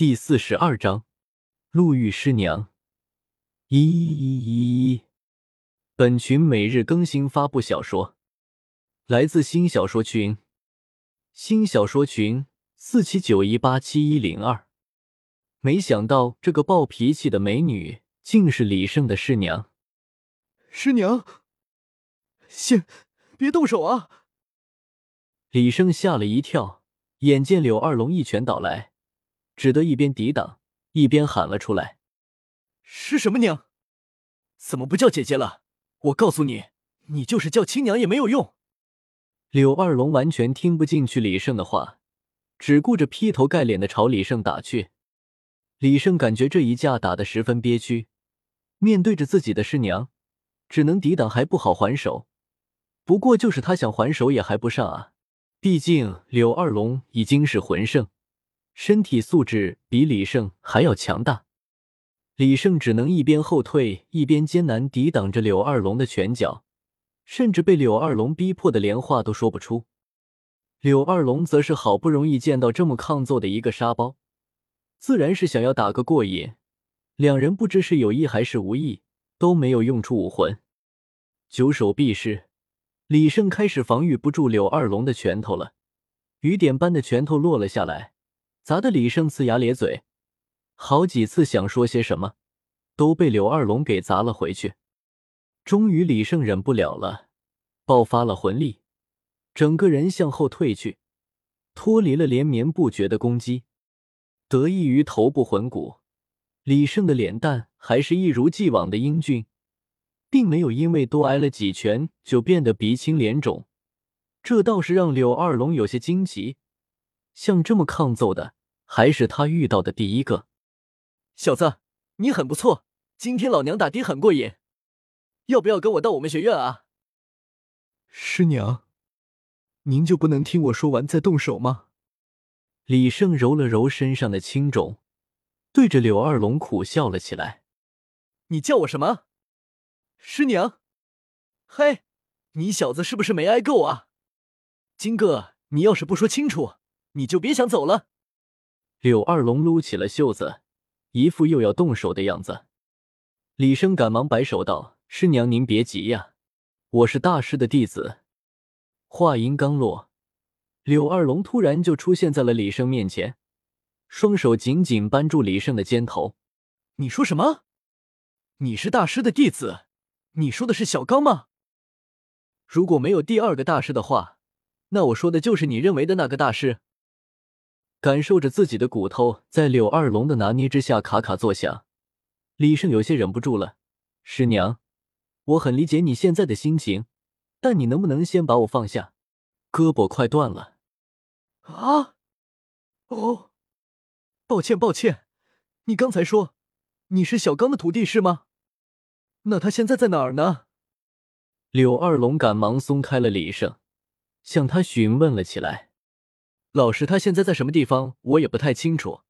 第四十二章，路遇师娘。一一一一，本群每日更新发布小说，来自新小说群，新小说群四七九一八七一零二。没想到这个暴脾气的美女竟是李胜的师娘。师娘，先别动手啊！李胜吓了一跳，眼见柳二龙一拳倒来。只得一边抵挡，一边喊了出来：“是什么娘？怎么不叫姐姐了？我告诉你，你就是叫亲娘也没有用。”柳二龙完全听不进去李胜的话，只顾着劈头盖脸的朝李胜打去。李胜感觉这一架打得十分憋屈，面对着自己的师娘，只能抵挡，还不好还手。不过就是他想还手也还不上啊，毕竟柳二龙已经是魂圣。身体素质比李胜还要强大，李胜只能一边后退，一边艰难抵挡着柳二龙的拳脚，甚至被柳二龙逼迫的连话都说不出。柳二龙则是好不容易见到这么抗揍的一个沙包，自然是想要打个过瘾。两人不知是有意还是无意，都没有用出武魂，九手臂式，李胜开始防御不住柳二龙的拳头了，雨点般的拳头落了下来。砸得李胜呲牙咧嘴，好几次想说些什么，都被柳二龙给砸了回去。终于，李胜忍不了了，爆发了魂力，整个人向后退去，脱离了连绵不绝的攻击。得益于头部魂骨，李胜的脸蛋还是一如既往的英俊，并没有因为多挨了几拳就变得鼻青脸肿，这倒是让柳二龙有些惊奇。像这么抗揍的，还是他遇到的第一个。小子，你很不错，今天老娘打的很过瘾，要不要跟我到我们学院啊？师娘，您就不能听我说完再动手吗？李胜揉了揉身上的青肿，对着柳二龙苦笑了起来：“你叫我什么？师娘？嘿，你小子是不是没挨够啊？金哥，你要是不说清楚……”你就别想走了。柳二龙撸起了袖子，一副又要动手的样子。李生赶忙摆手道：“师娘，您别急呀，我是大师的弟子。”话音刚落，柳二龙突然就出现在了李生面前，双手紧紧扳住李胜的肩头。“你说什么？你是大师的弟子？你说的是小刚吗？如果没有第二个大师的话，那我说的就是你认为的那个大师。”感受着自己的骨头在柳二龙的拿捏之下咔咔作响，李胜有些忍不住了。师娘，我很理解你现在的心情，但你能不能先把我放下？胳膊快断了。啊！哦，抱歉抱歉，你刚才说你是小刚的徒弟是吗？那他现在在哪儿呢？柳二龙赶忙松开了李胜，向他询问了起来。老师，他现在在什么地方？我也不太清楚。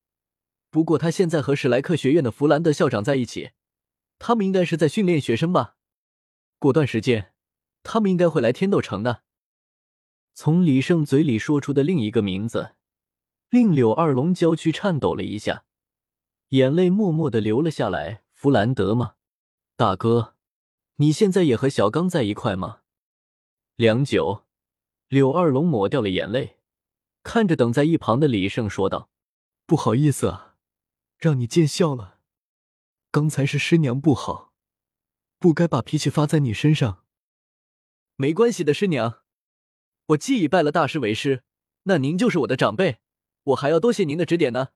不过他现在和史莱克学院的弗兰德校长在一起，他们应该是在训练学生吧。过段时间，他们应该会来天斗城的。从李胜嘴里说出的另一个名字，令柳二龙娇躯颤抖了一下，眼泪默默的流了下来。弗兰德吗？大哥，你现在也和小刚在一块吗？良久，柳二龙抹掉了眼泪。看着等在一旁的李胜说道：“不好意思啊，让你见笑了。刚才是师娘不好，不该把脾气发在你身上。没关系的，师娘，我既已拜了大师为师，那您就是我的长辈，我还要多谢您的指点呢。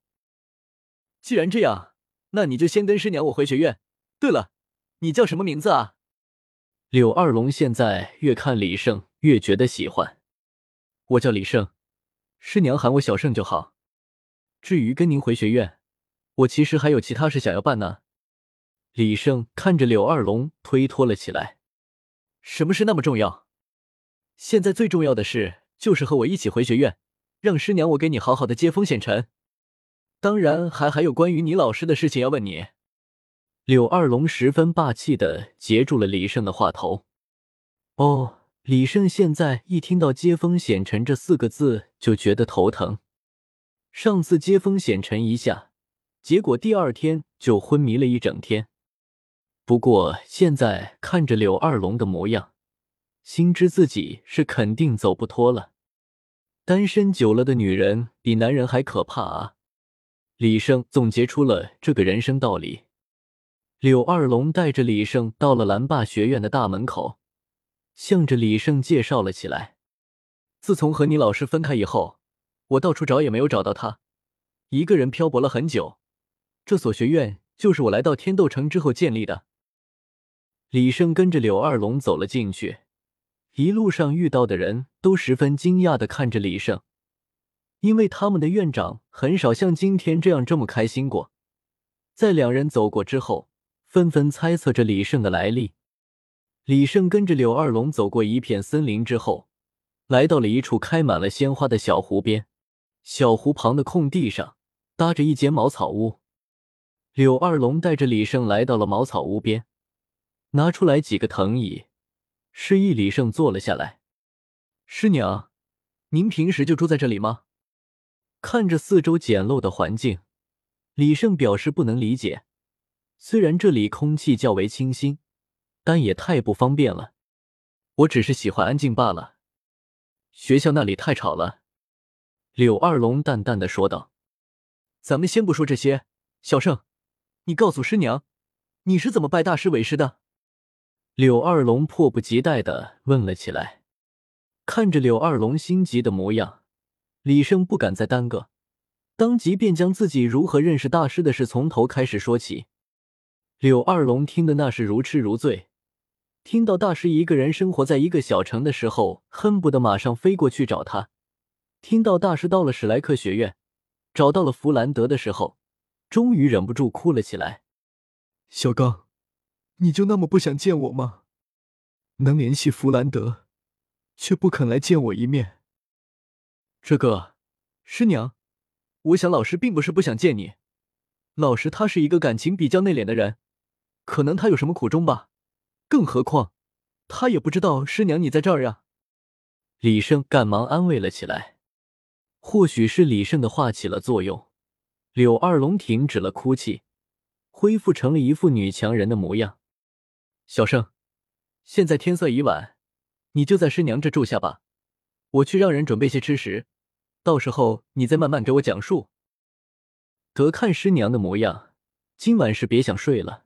既然这样，那你就先跟师娘我回学院。对了，你叫什么名字啊？”柳二龙现在越看李胜越觉得喜欢，我叫李胜。师娘喊我小胜就好。至于跟您回学院，我其实还有其他事想要办呢。李胜看着柳二龙，推脱了起来。什么事那么重要？现在最重要的事就是和我一起回学院，让师娘我给你好好的接风洗尘。当然，还还有关于你老师的事情要问你。柳二龙十分霸气的截住了李胜的话头。哦。李胜现在一听到“接风洗尘”这四个字，就觉得头疼。上次接风洗尘一下，结果第二天就昏迷了一整天。不过现在看着柳二龙的模样，心知自己是肯定走不脱了。单身久了的女人比男人还可怕啊！李胜总结出了这个人生道理。柳二龙带着李胜到了蓝霸学院的大门口，向着李胜介绍了起来。自从和你老师分开以后，我到处找也没有找到他，一个人漂泊了很久。这所学院就是我来到天斗城之后建立的。李胜跟着柳二龙走了进去。一路上遇到的人都十分惊讶的看着李胜，因为他们的院长很少像今天这样这么开心过。在两人走过之后，纷纷猜测着李胜的来历。李胜跟着柳二龙走过一片森林之后，来到了一处开满了鲜花的小湖边。小湖旁的空地上搭着一间茅草屋。柳二龙带着李胜来到了茅草屋边，拿出来几个藤椅。示意李胜坐了下来。师娘，您平时就住在这里吗？看着四周简陋的环境，李胜表示不能理解。虽然这里空气较为清新，但也太不方便了。我只是喜欢安静罢了。学校那里太吵了。柳二龙淡淡的说道：“咱们先不说这些，小胜，你告诉师娘，你是怎么拜大师为师的？”柳二龙迫不及待的问了起来，看着柳二龙心急的模样，李胜不敢再耽搁，当即便将自己如何认识大师的事从头开始说起。柳二龙听的那是如痴如醉，听到大师一个人生活在一个小城的时候，恨不得马上飞过去找他；听到大师到了史莱克学院，找到了弗兰德的时候，终于忍不住哭了起来。小刚。你就那么不想见我吗？能联系弗兰德，却不肯来见我一面。这个，师娘，我想老师并不是不想见你。老师他是一个感情比较内敛的人，可能他有什么苦衷吧。更何况，他也不知道师娘你在这儿呀。李胜赶忙安慰了起来。或许是李胜的话起了作用，柳二龙停止了哭泣，恢复成了一副女强人的模样。小胜，现在天色已晚，你就在师娘这住下吧。我去让人准备些吃食，到时候你再慢慢给我讲述。得看师娘的模样，今晚是别想睡了。